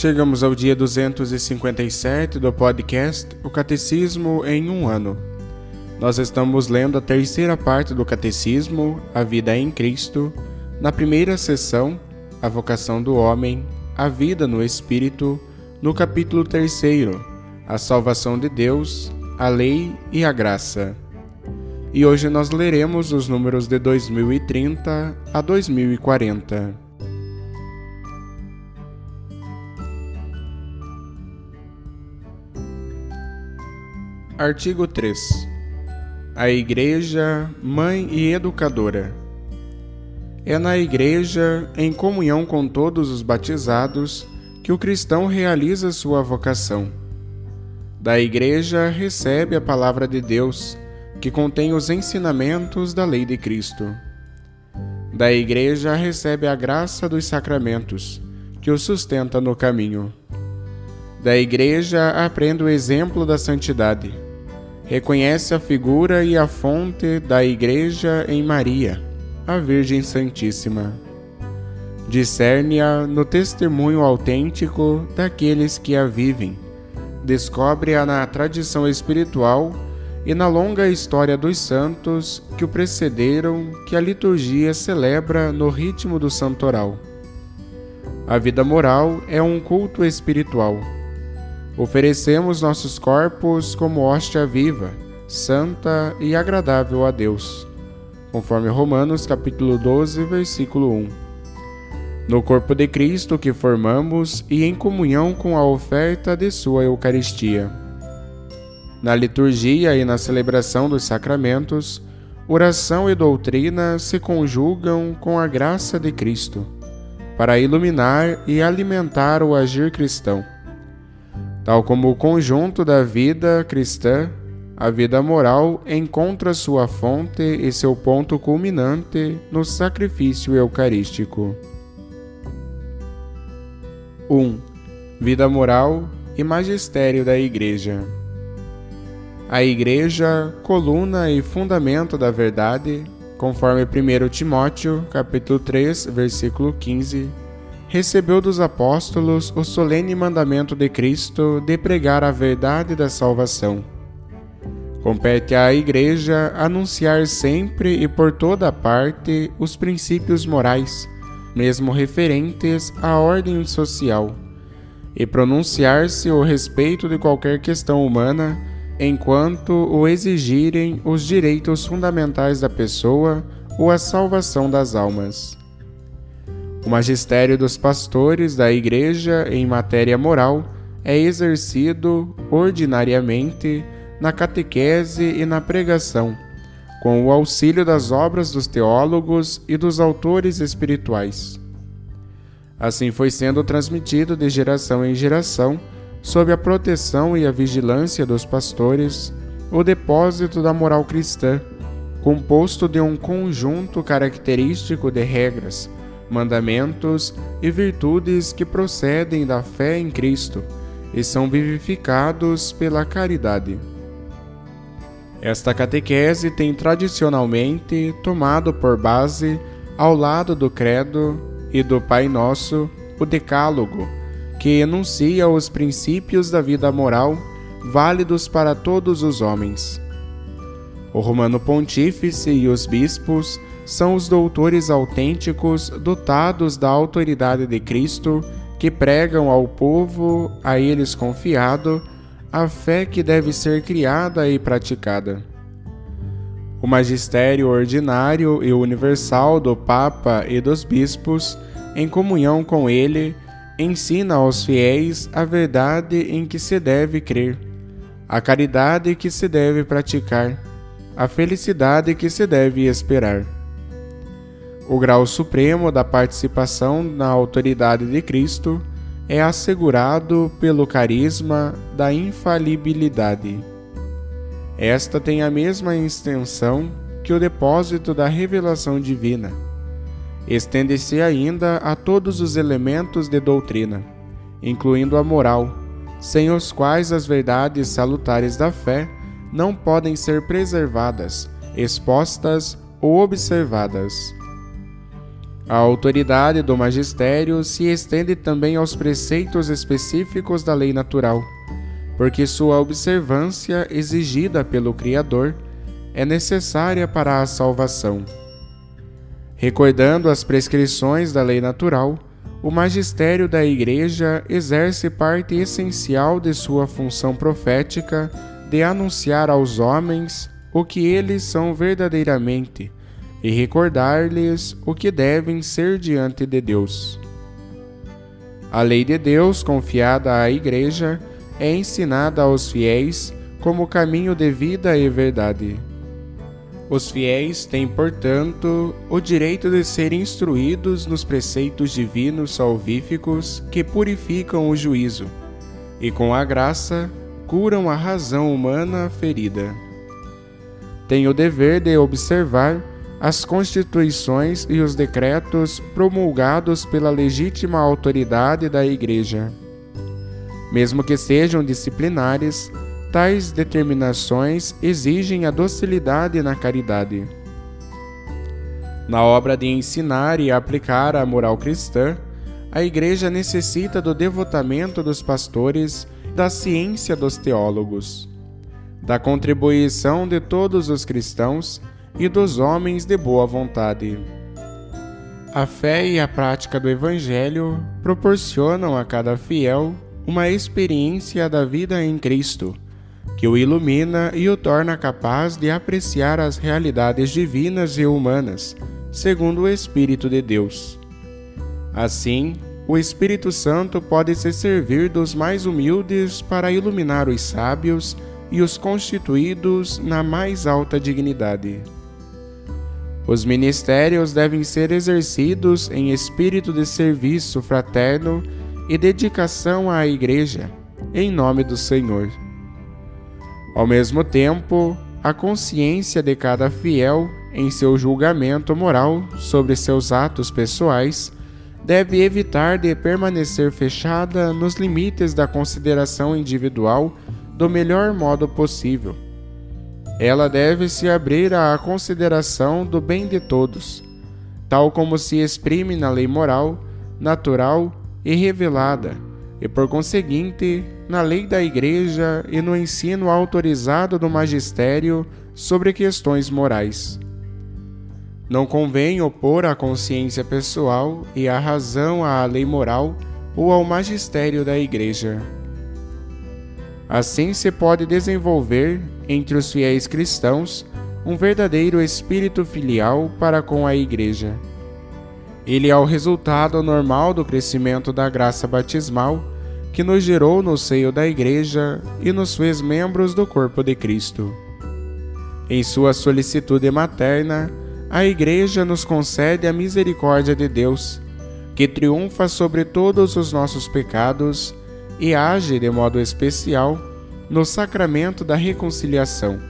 Chegamos ao dia 257 do podcast O Catecismo em um ano. Nós estamos lendo a terceira parte do Catecismo, A Vida em Cristo, na primeira sessão, A Vocação do Homem, A Vida no Espírito, no capítulo terceiro, A Salvação de Deus, a Lei e a Graça. E hoje nós leremos os números de 2030 a 2040. Artigo 3. A Igreja, mãe e educadora. É na Igreja, em comunhão com todos os batizados, que o cristão realiza sua vocação. Da Igreja recebe a palavra de Deus, que contém os ensinamentos da lei de Cristo. Da Igreja recebe a graça dos sacramentos, que o sustenta no caminho. Da Igreja aprende o exemplo da santidade reconhece a figura e a fonte da Igreja em Maria, a Virgem Santíssima. Discerne-a no testemunho autêntico daqueles que a vivem, descobre-a na tradição espiritual e na longa história dos santos que o precederam, que a liturgia celebra no ritmo do santoral. A vida moral é um culto espiritual Oferecemos nossos corpos como hóstia viva, santa e agradável a Deus. Conforme Romanos capítulo 12, versículo 1. No corpo de Cristo que formamos e em comunhão com a oferta de sua Eucaristia. Na liturgia e na celebração dos sacramentos, oração e doutrina se conjugam com a graça de Cristo, para iluminar e alimentar o agir cristão Tal como o conjunto da vida cristã, a vida moral encontra sua fonte e seu ponto culminante no sacrifício eucarístico. 1. Um, vida moral e magistério da Igreja. A Igreja, coluna e fundamento da verdade, conforme 1 Timóteo, capítulo 3, versículo 15, recebeu dos apóstolos o solene mandamento de Cristo de pregar a verdade da salvação. Compete à Igreja anunciar sempre e por toda parte os princípios morais, mesmo referentes à ordem social, e pronunciar-se o respeito de qualquer questão humana enquanto o exigirem os direitos fundamentais da pessoa ou a salvação das almas. O magistério dos pastores da Igreja em matéria moral é exercido ordinariamente na catequese e na pregação, com o auxílio das obras dos teólogos e dos autores espirituais. Assim foi sendo transmitido de geração em geração, sob a proteção e a vigilância dos pastores, o depósito da moral cristã, composto de um conjunto característico de regras mandamentos e virtudes que procedem da fé em Cristo e são vivificados pela caridade. Esta catequese tem tradicionalmente tomado por base, ao lado do Credo e do Pai Nosso, o Decálogo, que enuncia os princípios da vida moral válidos para todos os homens. O Romano Pontífice e os bispos são os doutores autênticos dotados da autoridade de Cristo que pregam ao povo, a eles confiado, a fé que deve ser criada e praticada. O magistério ordinário e universal do Papa e dos bispos, em comunhão com ele, ensina aos fiéis a verdade em que se deve crer, a caridade que se deve praticar, a felicidade que se deve esperar. O grau supremo da participação na autoridade de Cristo é assegurado pelo carisma da infalibilidade. Esta tem a mesma extensão que o depósito da revelação divina. Estende-se ainda a todos os elementos de doutrina, incluindo a moral, sem os quais as verdades salutares da fé não podem ser preservadas, expostas ou observadas. A autoridade do magistério se estende também aos preceitos específicos da lei natural, porque sua observância, exigida pelo Criador, é necessária para a salvação. Recordando as prescrições da lei natural, o magistério da Igreja exerce parte essencial de sua função profética de anunciar aos homens o que eles são verdadeiramente e recordar-lhes o que devem ser diante de Deus. A lei de Deus confiada à Igreja é ensinada aos fiéis como caminho de vida e verdade. Os fiéis têm, portanto, o direito de ser instruídos nos preceitos divinos salvíficos que purificam o juízo e, com a graça, curam a razão humana ferida. Têm o dever de observar as constituições e os decretos promulgados pela legítima autoridade da Igreja. Mesmo que sejam disciplinares, tais determinações exigem a docilidade na caridade. Na obra de ensinar e aplicar a moral cristã, a Igreja necessita do devotamento dos pastores, da ciência dos teólogos, da contribuição de todos os cristãos e dos homens de boa vontade. A fé e a prática do Evangelho proporcionam a cada fiel uma experiência da vida em Cristo, que o ilumina e o torna capaz de apreciar as realidades divinas e humanas, segundo o Espírito de Deus. Assim, o Espírito Santo pode se servir dos mais humildes para iluminar os sábios e os constituídos na mais alta dignidade. Os ministérios devem ser exercidos em espírito de serviço fraterno e dedicação à Igreja, em nome do Senhor. Ao mesmo tempo, a consciência de cada fiel em seu julgamento moral sobre seus atos pessoais deve evitar de permanecer fechada nos limites da consideração individual do melhor modo possível ela deve se abrir à consideração do bem de todos, tal como se exprime na lei moral, natural e revelada, e por conseguinte, na lei da Igreja e no ensino autorizado do magistério sobre questões morais. Não convém opor a consciência pessoal e a razão à lei moral ou ao magistério da Igreja. Assim se pode desenvolver entre os fiéis cristãos um verdadeiro espírito filial para com a Igreja. Ele é o resultado normal do crescimento da graça batismal que nos gerou no seio da Igreja e nos fez membros do corpo de Cristo. Em sua solicitude materna, a Igreja nos concede a misericórdia de Deus, que triunfa sobre todos os nossos pecados e age de modo especial no sacramento da reconciliação.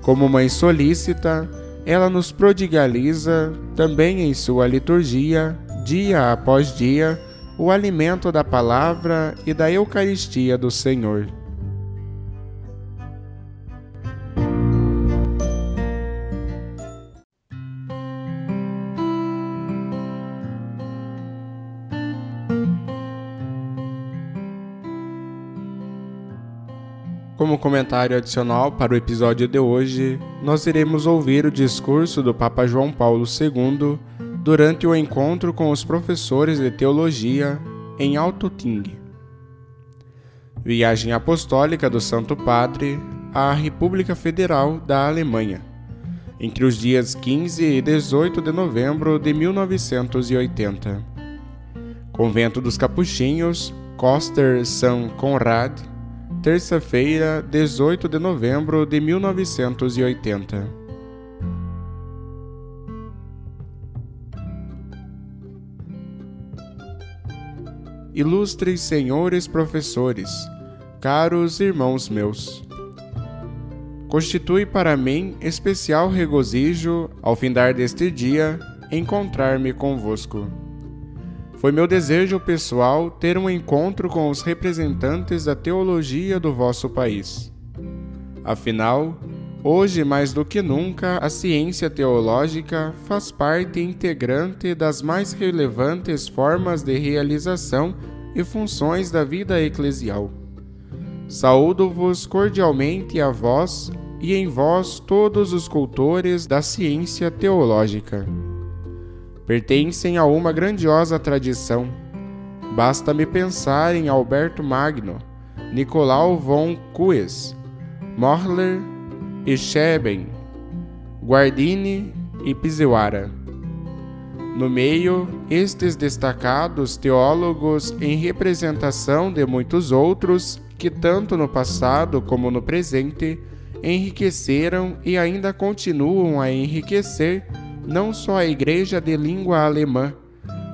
Como mãe solícita, ela nos prodigaliza também em sua liturgia, dia após dia, o alimento da palavra e da Eucaristia do Senhor. Comentário adicional para o episódio de hoje, nós iremos ouvir o discurso do Papa João Paulo II durante o encontro com os professores de teologia em Alto. Viagem Apostólica do Santo Padre à República Federal da Alemanha, entre os dias 15 e 18 de novembro de 1980. Convento dos Capuchinhos, Coster São Conrad, terça-feira, 18 de novembro de 1980. Ilustres senhores professores, caros irmãos meus, constitui para mim especial regozijo, ao findar deste dia, encontrar-me convosco. Foi meu desejo pessoal ter um encontro com os representantes da teologia do vosso país. Afinal, hoje mais do que nunca, a ciência teológica faz parte integrante das mais relevantes formas de realização e funções da vida eclesial. Saúdo-vos cordialmente a vós e em vós todos os cultores da ciência teológica pertencem a uma grandiosa tradição. Basta-me pensar em Alberto Magno, Nicolau von Kues, Morler e Scheben, Guardini e Pisewara. No meio, estes destacados teólogos em representação de muitos outros que, tanto no passado como no presente, enriqueceram e ainda continuam a enriquecer não só a igreja de língua alemã,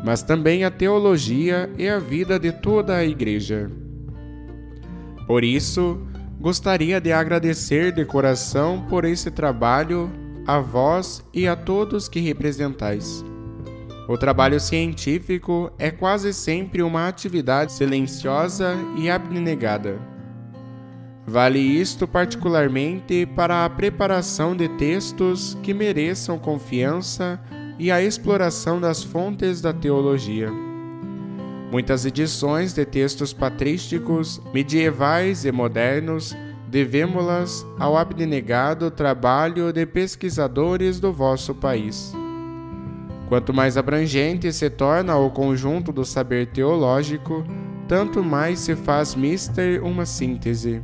mas também a teologia e a vida de toda a igreja. Por isso, gostaria de agradecer de coração por esse trabalho a vós e a todos que representais. O trabalho científico é quase sempre uma atividade silenciosa e abnegada Vale isto particularmente para a preparação de textos que mereçam confiança e a exploração das fontes da teologia. Muitas edições de textos patrísticos, medievais e modernos, devemos-las ao abnegado trabalho de pesquisadores do vosso país. Quanto mais abrangente se torna o conjunto do saber teológico, tanto mais se faz mister uma síntese.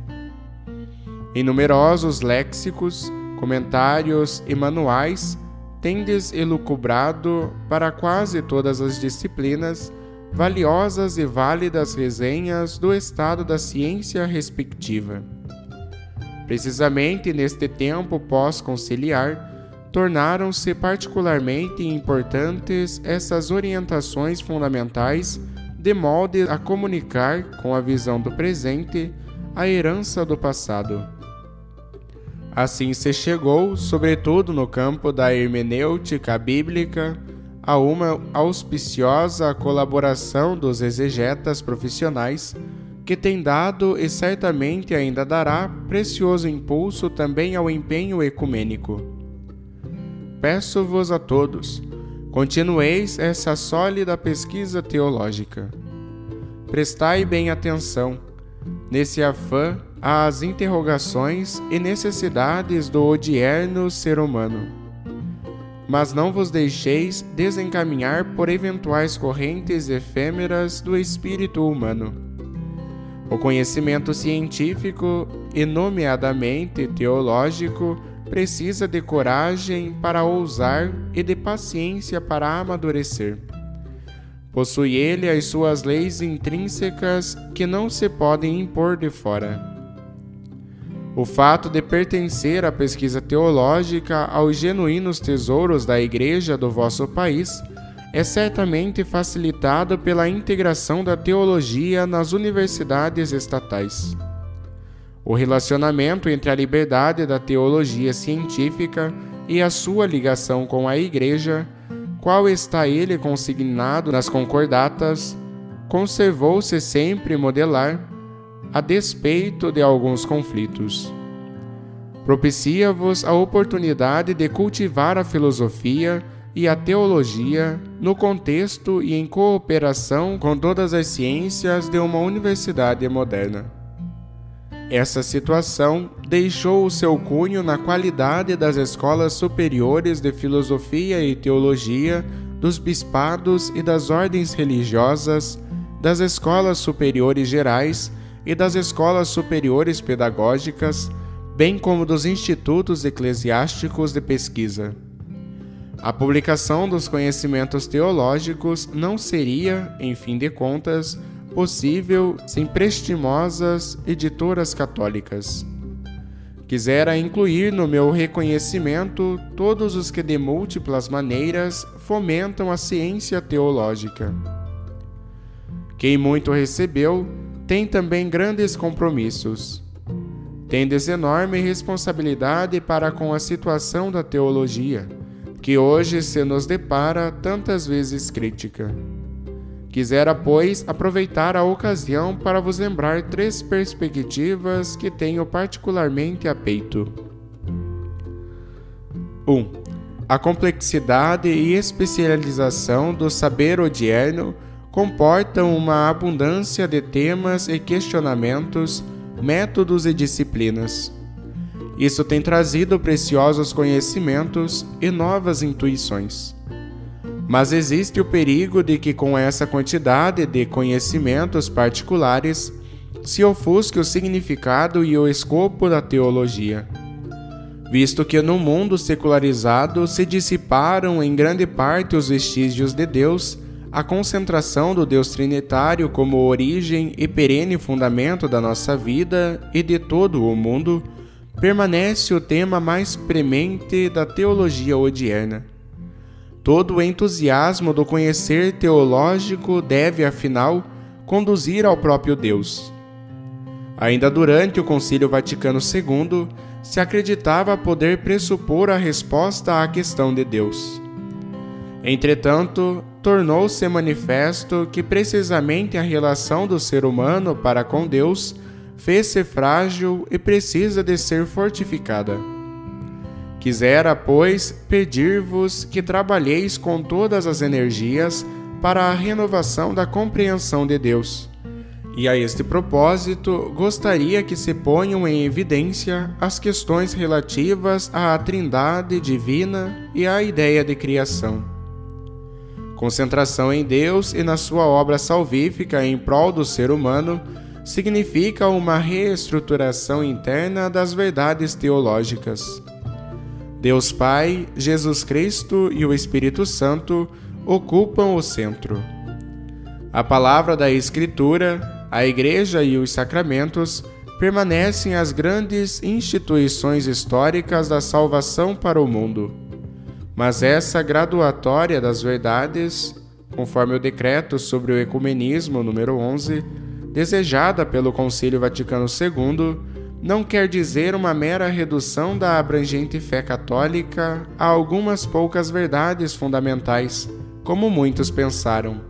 Em numerosos léxicos, comentários e manuais, tendes elucubrado para quase todas as disciplinas valiosas e válidas resenhas do estado da ciência respectiva. Precisamente neste tempo pós-conciliar, tornaram-se particularmente importantes essas orientações fundamentais de modo a comunicar com a visão do presente a herança do passado. Assim se chegou, sobretudo no campo da hermenêutica bíblica, a uma auspiciosa colaboração dos exegetas profissionais, que tem dado e certamente ainda dará precioso impulso também ao empenho ecumênico. Peço-vos a todos, continueis essa sólida pesquisa teológica. Prestai bem atenção, nesse afã às interrogações e necessidades do odierno ser humano. Mas não vos deixeis desencaminhar por eventuais correntes efêmeras do espírito humano. O conhecimento científico, e nomeadamente teológico, precisa de coragem para ousar e de paciência para amadurecer. Possui ele as suas leis intrínsecas que não se podem impor de fora. O fato de pertencer à pesquisa teológica aos genuínos tesouros da Igreja do vosso país é certamente facilitado pela integração da teologia nas universidades estatais. O relacionamento entre a liberdade da teologia científica e a sua ligação com a Igreja, qual está ele consignado nas concordatas, conservou-se sempre modelar a despeito de alguns conflitos. Propicia-vos a oportunidade de cultivar a filosofia e a teologia no contexto e em cooperação com todas as ciências de uma universidade moderna. Essa situação deixou o seu cunho na qualidade das escolas superiores de filosofia e teologia, dos bispados e das ordens religiosas, das escolas superiores gerais e das escolas superiores pedagógicas, bem como dos institutos eclesiásticos de pesquisa. A publicação dos conhecimentos teológicos não seria, em fim de contas, possível sem prestimosas editoras católicas. Quisera incluir no meu reconhecimento todos os que de múltiplas maneiras fomentam a ciência teológica. Quem muito recebeu tem também grandes compromissos. Tendes enorme responsabilidade para com a situação da teologia, que hoje se nos depara tantas vezes crítica. Quisera, pois, aproveitar a ocasião para vos lembrar três perspectivas que tenho particularmente a peito. 1. Um, a complexidade e especialização do saber odierno comportam uma abundância de temas e questionamentos, métodos e disciplinas. Isso tem trazido preciosos conhecimentos e novas intuições. Mas existe o perigo de que, com essa quantidade de conhecimentos particulares, se ofusque o significado e o escopo da teologia. Visto que no mundo secularizado se dissiparam em grande parte os vestígios de Deus, a concentração do Deus Trinitário como origem e perene fundamento da nossa vida e de todo o mundo, permanece o tema mais premente da teologia odierna. Todo o entusiasmo do conhecer teológico deve, afinal, conduzir ao próprio Deus. Ainda durante o Concílio Vaticano II, se acreditava poder pressupor a resposta à questão de Deus. Entretanto, tornou-se manifesto que precisamente a relação do ser humano para com Deus fez-se frágil e precisa de ser fortificada. Quisera, pois, pedir-vos que trabalheis com todas as energias para a renovação da compreensão de Deus. E a este propósito, gostaria que se ponham em evidência as questões relativas à Trindade divina e à ideia de criação. Concentração em Deus e na sua obra salvífica em prol do ser humano significa uma reestruturação interna das verdades teológicas. Deus Pai, Jesus Cristo e o Espírito Santo ocupam o centro. A palavra da Escritura, a Igreja e os sacramentos permanecem as grandes instituições históricas da salvação para o mundo. Mas essa graduatória das verdades, conforme o decreto sobre o ecumenismo número 11, desejada pelo Concílio Vaticano II, não quer dizer uma mera redução da abrangente fé católica a algumas poucas verdades fundamentais, como muitos pensaram.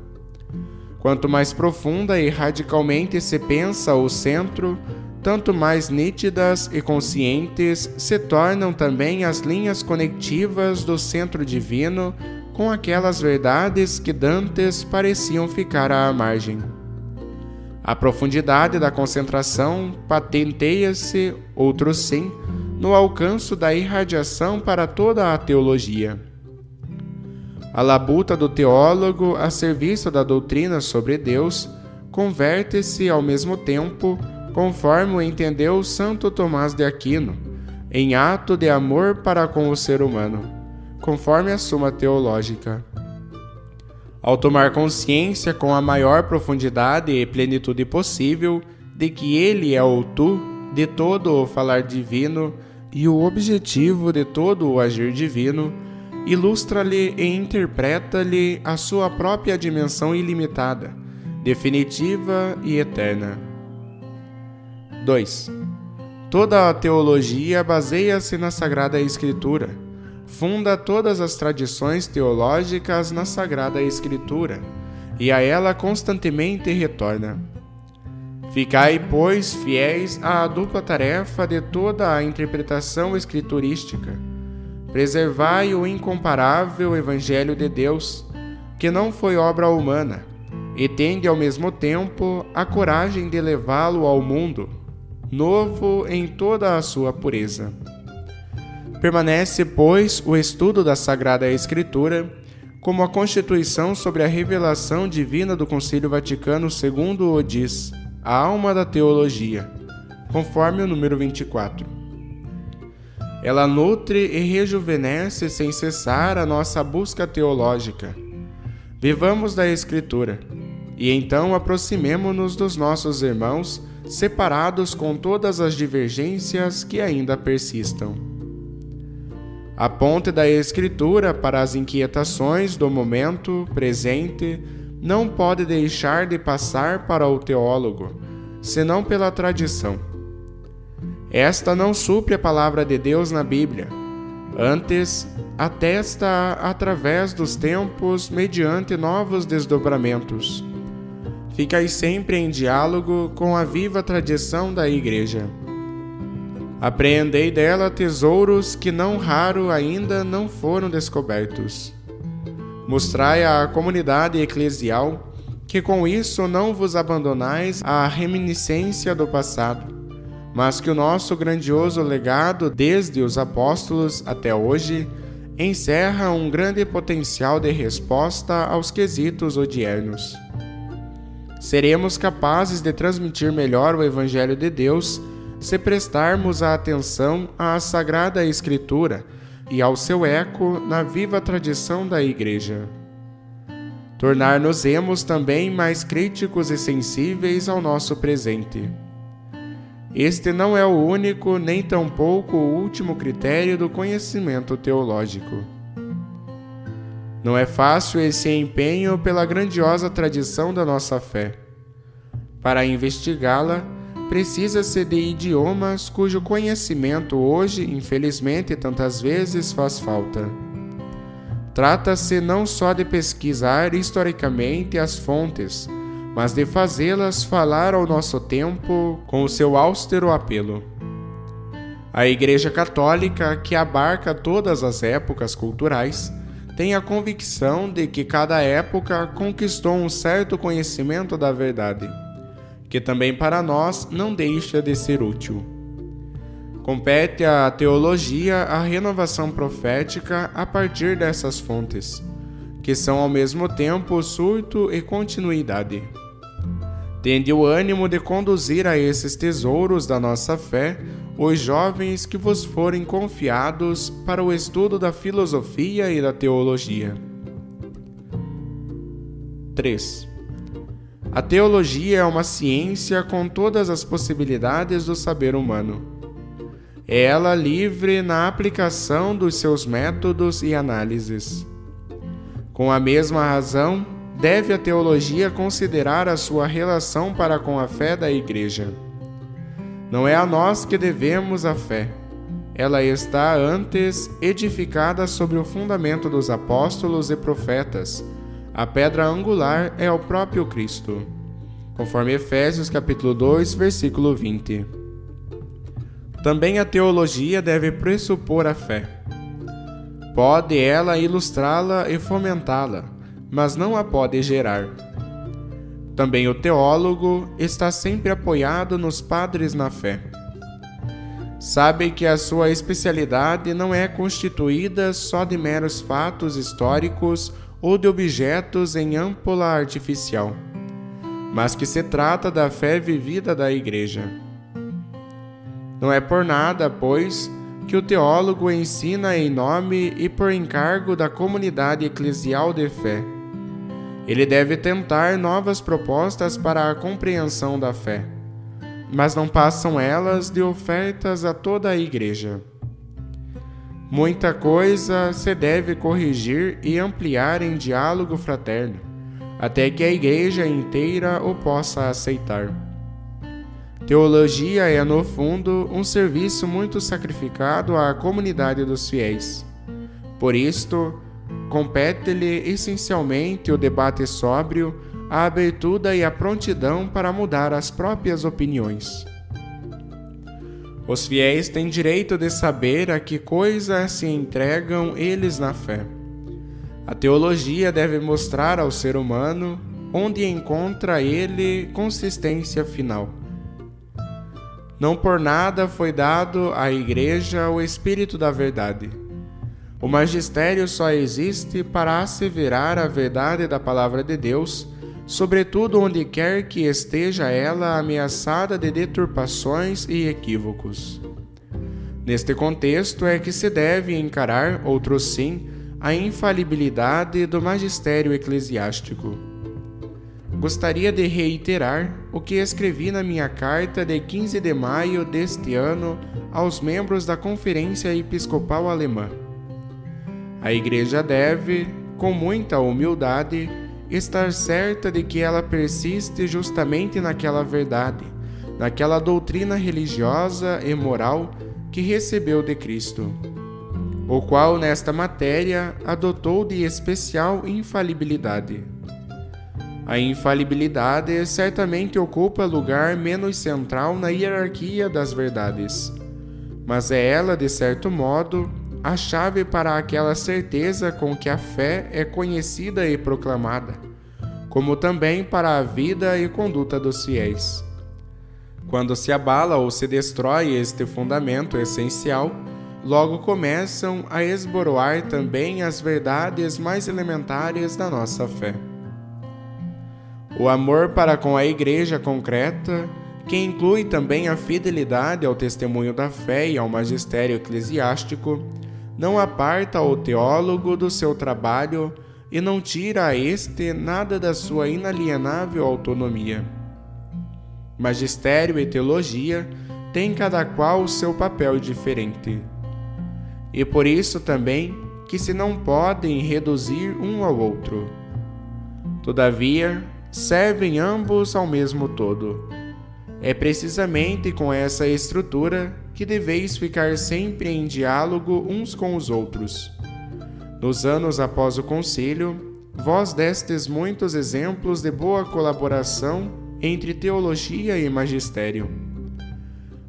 Quanto mais profunda e radicalmente se pensa o centro, tanto mais nítidas e conscientes se tornam também as linhas conectivas do centro divino com aquelas verdades que dantes pareciam ficar à margem. A profundidade da concentração patenteia-se, outro sim, no alcance da irradiação para toda a teologia. A labuta do teólogo a serviço da doutrina sobre Deus converte-se ao mesmo tempo, conforme o entendeu Santo Tomás de Aquino, em ato de amor para com o ser humano, conforme a Suma Teológica. Ao tomar consciência com a maior profundidade e plenitude possível de que Ele é o tu de todo o falar divino e o objetivo de todo o agir divino, ilustra-lhe e interpreta-lhe a sua própria dimensão ilimitada, definitiva e eterna. 2. Toda a teologia baseia-se na Sagrada Escritura funda todas as tradições teológicas na Sagrada Escritura e a ela constantemente retorna. Ficai, pois, fiéis à dupla tarefa de toda a interpretação escriturística. Preservai o incomparável Evangelho de Deus, que não foi obra humana, e tende ao mesmo tempo a coragem de levá-lo ao mundo. Novo em toda a sua pureza. Permanece, pois, o estudo da Sagrada Escritura como a Constituição sobre a revelação divina do Concílio Vaticano II o diz, a alma da teologia, conforme o número 24. Ela nutre e rejuvenesce sem cessar a nossa busca teológica. Vivamos da Escritura, e então aproximemo-nos dos nossos irmãos, separados com todas as divergências que ainda persistam. A ponte da Escritura para as inquietações do momento presente não pode deixar de passar para o teólogo, senão pela tradição. Esta não supre a palavra de Deus na Bíblia, antes atesta através dos tempos mediante novos desdobramentos. Ficai sempre em diálogo com a viva tradição da Igreja. Apreendei dela tesouros que não raro ainda não foram descobertos. Mostrai à comunidade eclesial que com isso não vos abandonais à reminiscência do passado, mas que o nosso grandioso legado desde os apóstolos até hoje encerra um grande potencial de resposta aos quesitos odiernos. Seremos capazes de transmitir melhor o Evangelho de Deus se prestarmos a atenção à Sagrada Escritura e ao seu eco na viva tradição da Igreja. Tornar-nos-emos também mais críticos e sensíveis ao nosso presente. Este não é o único nem tampouco o último critério do conhecimento teológico. Não é fácil esse empenho pela grandiosa tradição da nossa fé. Para investigá-la, precisa-se de idiomas cujo conhecimento hoje, infelizmente, tantas vezes faz falta. Trata-se não só de pesquisar historicamente as fontes, mas de fazê-las falar ao nosso tempo com o seu austero apelo. A Igreja Católica, que abarca todas as épocas culturais, tem a convicção de que cada época conquistou um certo conhecimento da verdade que também para nós não deixa de ser útil. Compete à teologia a renovação profética a partir dessas fontes, que são ao mesmo tempo surto e continuidade. Tende o ânimo de conduzir a esses tesouros da nossa fé os jovens que vos forem confiados para o estudo da filosofia e da teologia. 3. A teologia é uma ciência com todas as possibilidades do saber humano. É ela livre na aplicação dos seus métodos e análises. Com a mesma razão, deve a teologia considerar a sua relação para com a fé da Igreja. Não é a nós que devemos a fé. Ela está antes edificada sobre o fundamento dos apóstolos e profetas a pedra angular é o próprio Cristo, conforme Efésios capítulo 2, versículo 20. Também a teologia deve pressupor a fé. Pode ela ilustrá-la e fomentá-la, mas não a pode gerar. Também o teólogo está sempre apoiado nos padres na fé. Sabe que a sua especialidade não é constituída só de meros fatos históricos ou de objetos em âmpula artificial, mas que se trata da fé vivida da Igreja. Não é por nada, pois, que o teólogo ensina em nome e por encargo da comunidade eclesial de fé. Ele deve tentar novas propostas para a compreensão da fé, mas não passam elas de ofertas a toda a Igreja. Muita coisa se deve corrigir e ampliar em diálogo fraterno, até que a Igreja inteira o possa aceitar. Teologia é, no fundo, um serviço muito sacrificado à comunidade dos fiéis. Por isto, compete-lhe essencialmente o debate sóbrio, a abertura e a prontidão para mudar as próprias opiniões. Os fiéis têm direito de saber a que coisa se entregam eles na fé. A teologia deve mostrar ao ser humano onde encontra ele consistência final. Não por nada foi dado à Igreja o Espírito da Verdade. O magistério só existe para asseverar a verdade da Palavra de Deus, sobretudo onde quer que esteja ela ameaçada de deturpações e equívocos. Neste contexto é que se deve encarar, outro sim, a infalibilidade do magistério eclesiástico. Gostaria de reiterar o que escrevi na minha carta de 15 de maio deste ano aos membros da Conferência Episcopal Alemã. A Igreja deve, com muita humildade, estar certa de que ela persiste justamente naquela verdade, naquela doutrina religiosa e moral que recebeu de Cristo, o qual nesta matéria adotou de especial infalibilidade. A infalibilidade certamente ocupa lugar menos central na hierarquia das verdades, mas é ela, de certo modo, a chave para aquela certeza com que a fé é conhecida e proclamada, como também para a vida e conduta dos fiéis. Quando se abala ou se destrói este fundamento essencial, logo começam a esboroar também as verdades mais elementares da nossa fé. O amor para com a Igreja concreta, que inclui também a fidelidade ao testemunho da fé e ao magistério eclesiástico, não aparta o teólogo do seu trabalho e não tira a este nada da sua inalienável autonomia. Magistério e teologia têm cada qual o seu papel diferente. E por isso também que se não podem reduzir um ao outro. Todavia, servem ambos ao mesmo todo. É precisamente com essa estrutura que deveis ficar sempre em diálogo uns com os outros. Nos anos após o concílio, vós destes muitos exemplos de boa colaboração entre teologia e magistério.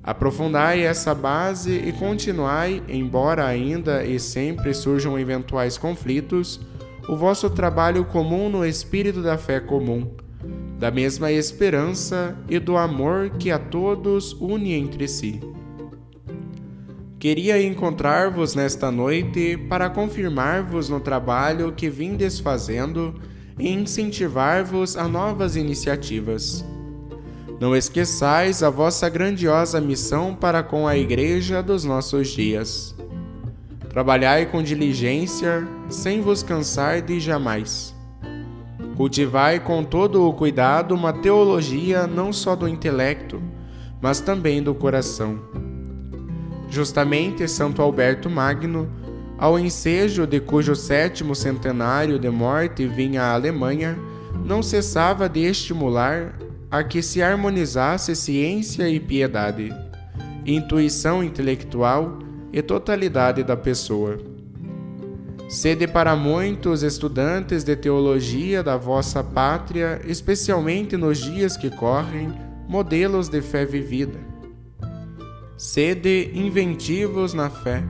Aprofundai essa base e continuai, embora ainda e sempre surjam eventuais conflitos, o vosso trabalho comum no espírito da fé comum, da mesma esperança e do amor que a todos une entre si. Queria encontrar-vos nesta noite para confirmar-vos no trabalho que vindes fazendo e incentivar-vos a novas iniciativas. Não esqueçais a vossa grandiosa missão para com a Igreja dos nossos dias. Trabalhai com diligência, sem vos cansar de jamais. Cultivai com todo o cuidado uma teologia não só do intelecto, mas também do coração. Justamente Santo Alberto Magno ao ensejo de cujo sétimo centenário de morte vinha a Alemanha, não cessava de estimular a que se harmonizasse ciência e piedade, intuição intelectual e totalidade da pessoa. Sede para muitos estudantes de teologia da vossa pátria, especialmente nos dias que correm, modelos de fé vivida. Sede inventivos na fé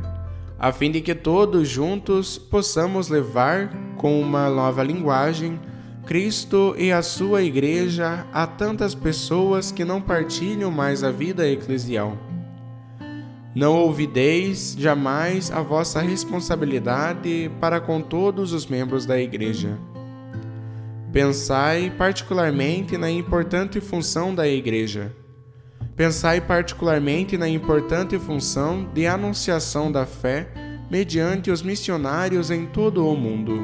a fim de que todos juntos possamos levar, com uma nova linguagem, Cristo e a sua Igreja a tantas pessoas que não partilham mais a vida eclesial. Não ouvideis jamais a vossa responsabilidade para com todos os membros da Igreja. Pensai particularmente na importante função da Igreja Pensai particularmente na importante função de anunciação da fé mediante os missionários em todo o mundo.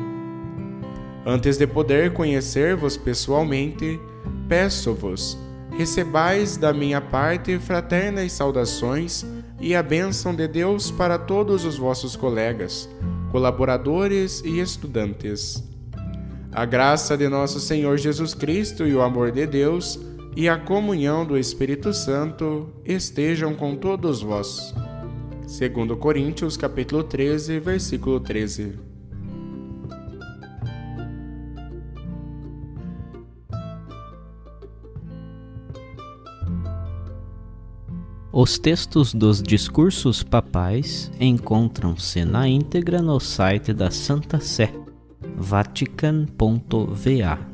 Antes de poder conhecer-vos pessoalmente, peço-vos, recebais da minha parte fraternas saudações e a bênção de Deus para todos os vossos colegas, colaboradores e estudantes. A graça de nosso Senhor Jesus Cristo e o amor de Deus e a comunhão do Espírito Santo estejam com todos vós. Segundo Coríntios, capítulo 13, versículo 13. Os textos dos discursos papais encontram-se na íntegra no site da Santa Sé, vatican.va.